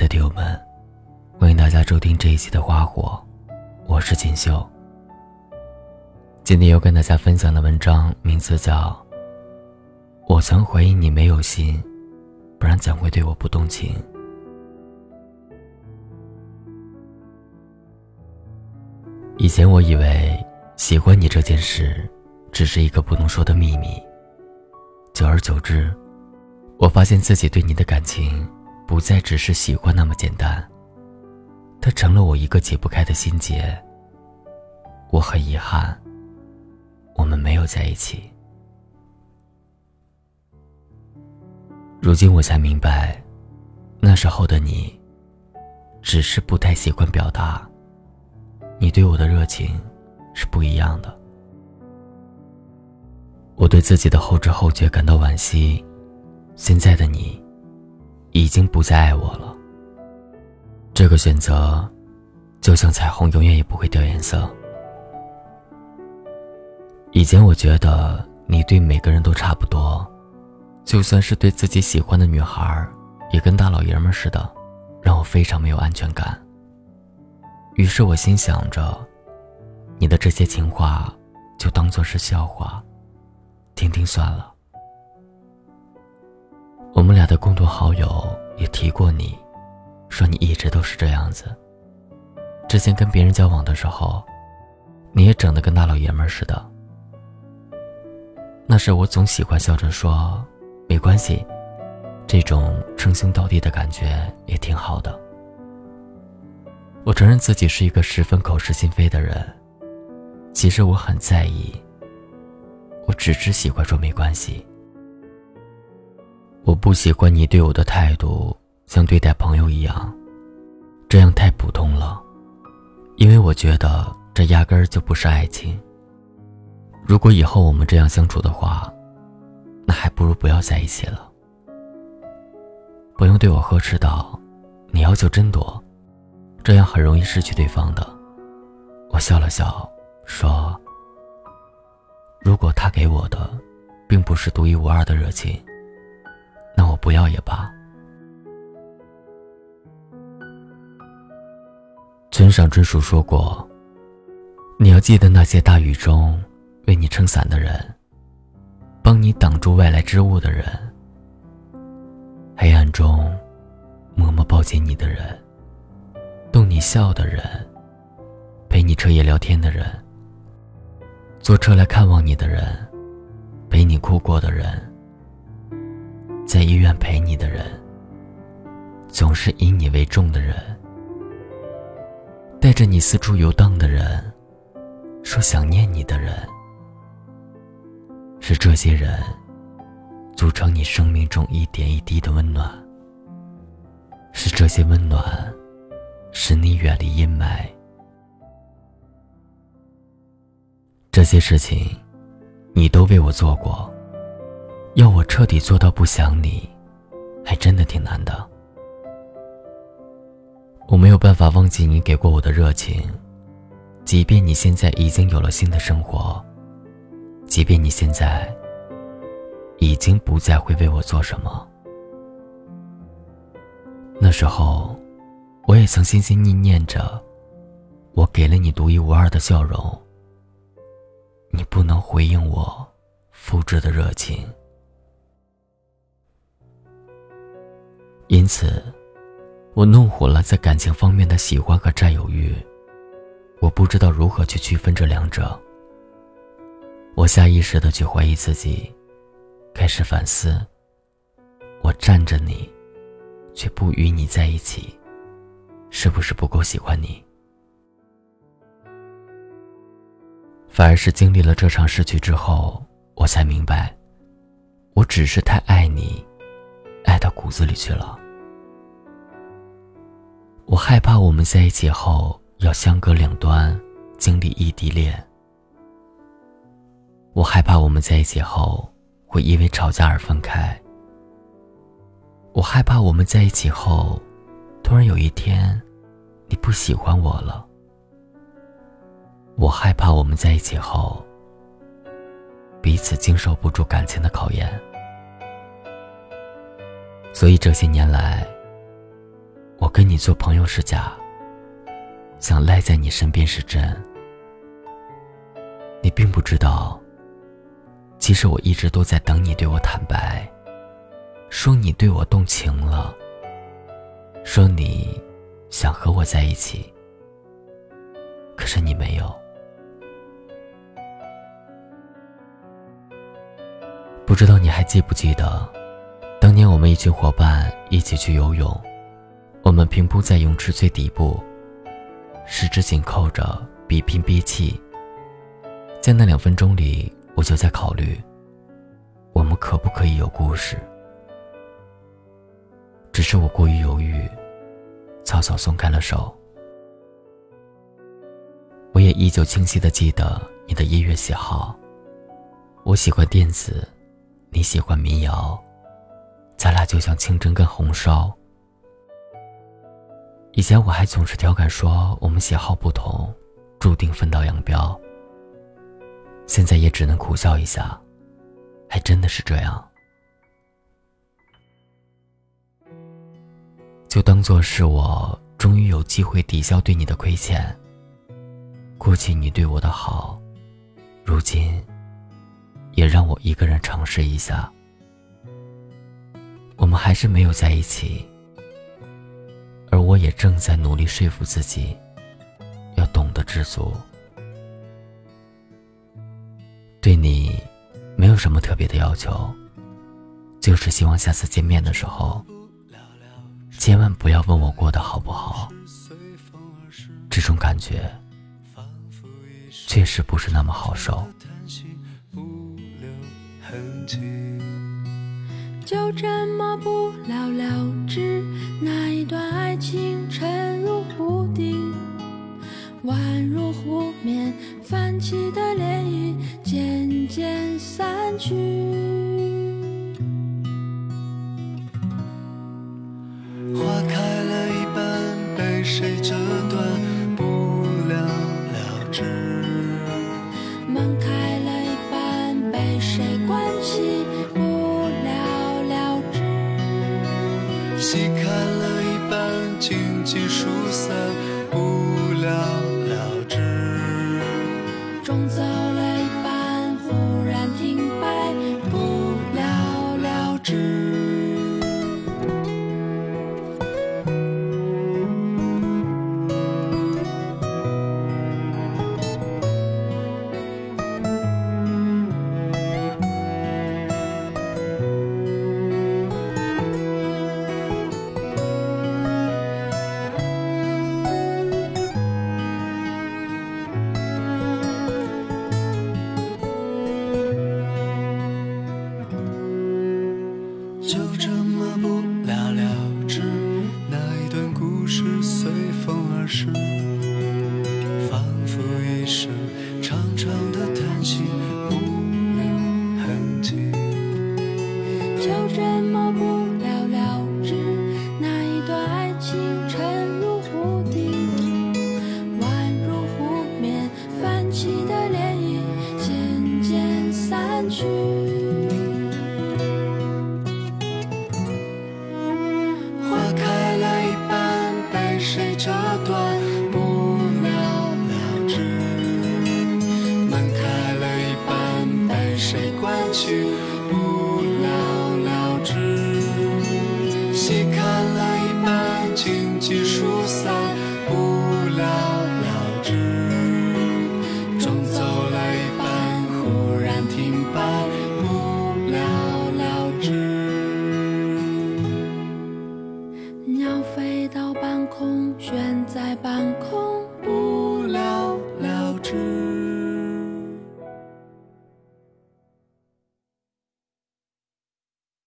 的听友们，欢迎大家收听这一期的《花火》，我是锦绣。今天要跟大家分享的文章名字叫《我曾怀疑你没有心，不然怎会对我不动情》。以前我以为喜欢你这件事，只是一个不能说的秘密。久而久之，我发现自己对你的感情。不再只是喜欢那么简单，它成了我一个解不开的心结。我很遗憾，我们没有在一起。如今我才明白，那时候的你，只是不太习惯表达。你对我的热情是不一样的。我对自己的后知后觉感到惋惜。现在的你。已经不再爱我了。这个选择，就像彩虹永远也不会掉颜色。以前我觉得你对每个人都差不多，就算是对自己喜欢的女孩，也跟大老爷们似的，让我非常没有安全感。于是我心想着，你的这些情话，就当做是笑话，听听算了。我们俩的共同好友也提过你，说你一直都是这样子。之前跟别人交往的时候，你也整得跟大老爷们似的。那时我总喜欢笑着说：“没关系，这种称兄道弟的感觉也挺好的。”我承认自己是一个十分口是心非的人，其实我很在意。我只是喜欢说没关系。我不喜欢你对我的态度，像对待朋友一样，这样太普通了。因为我觉得这压根儿就不是爱情。如果以后我们这样相处的话，那还不如不要在一起了。不用对我呵斥道：“你要求真多，这样很容易失去对方的。”我笑了笑，说：“如果他给我的，并不是独一无二的热情。”那我不要也罢。村上春树说过：“你要记得那些大雨中为你撑伞的人，帮你挡住外来之物的人，黑暗中默默抱紧你的人，逗你笑的人，陪你彻夜聊天的人，坐车来看望你的人，陪你哭过的人。”在医院陪你的人，总是以你为重的人，带着你四处游荡的人，说想念你的人，是这些人组成你生命中一点一滴的温暖，是这些温暖使你远离阴霾。这些事情，你都为我做过。要我彻底做到不想你，还真的挺难的。我没有办法忘记你给过我的热情，即便你现在已经有了新的生活，即便你现在已经不再会为我做什么。那时候，我也曾心心念念着，我给了你独一无二的笑容，你不能回应我复制的热情。因此，我弄混了在感情方面的喜欢和占有欲。我不知道如何去区分这两者。我下意识的去怀疑自己，开始反思：我占着你，却不与你在一起，是不是不够喜欢你？反而是经历了这场失去之后，我才明白，我只是太爱你，爱到骨子里去了。我害怕我们在一起后要相隔两端，经历异地恋。我害怕我们在一起后会因为吵架而分开。我害怕我们在一起后，突然有一天，你不喜欢我了。我害怕我们在一起后，彼此经受不住感情的考验。所以这些年来。跟你做朋友是假，想赖在你身边是真。你并不知道，其实我一直都在等你对我坦白，说你对我动情了，说你想和我在一起。可是你没有。不知道你还记不记得，当年我们一群伙伴一起去游泳，我们平铺在泳池最底部，十指紧扣着，比拼憋气。在那两分钟里，我就在考虑，我们可不可以有故事？只是我过于犹豫，草草松开了手。我也依旧清晰的记得你的音乐喜好，我喜欢电子，你喜欢民谣，咱俩就像清蒸跟红烧。以前我还总是调侃说我们喜好不同，注定分道扬镳。现在也只能苦笑一下，还真的是这样。就当做是我终于有机会抵消对你的亏欠。过去你对我的好，如今也让我一个人尝试一下。我们还是没有在一起，正在努力说服自己，要懂得知足。对你，没有什么特别的要求，就是希望下次见面的时候，千万不要问我过得好不好。这种感觉，确实不是那么好受。就这么不了了之，那一段爱情沉入湖底。宛如湖面泛起的涟漪，渐渐散去。花开了一半，被谁折断，不了了之。半，静寂疏散，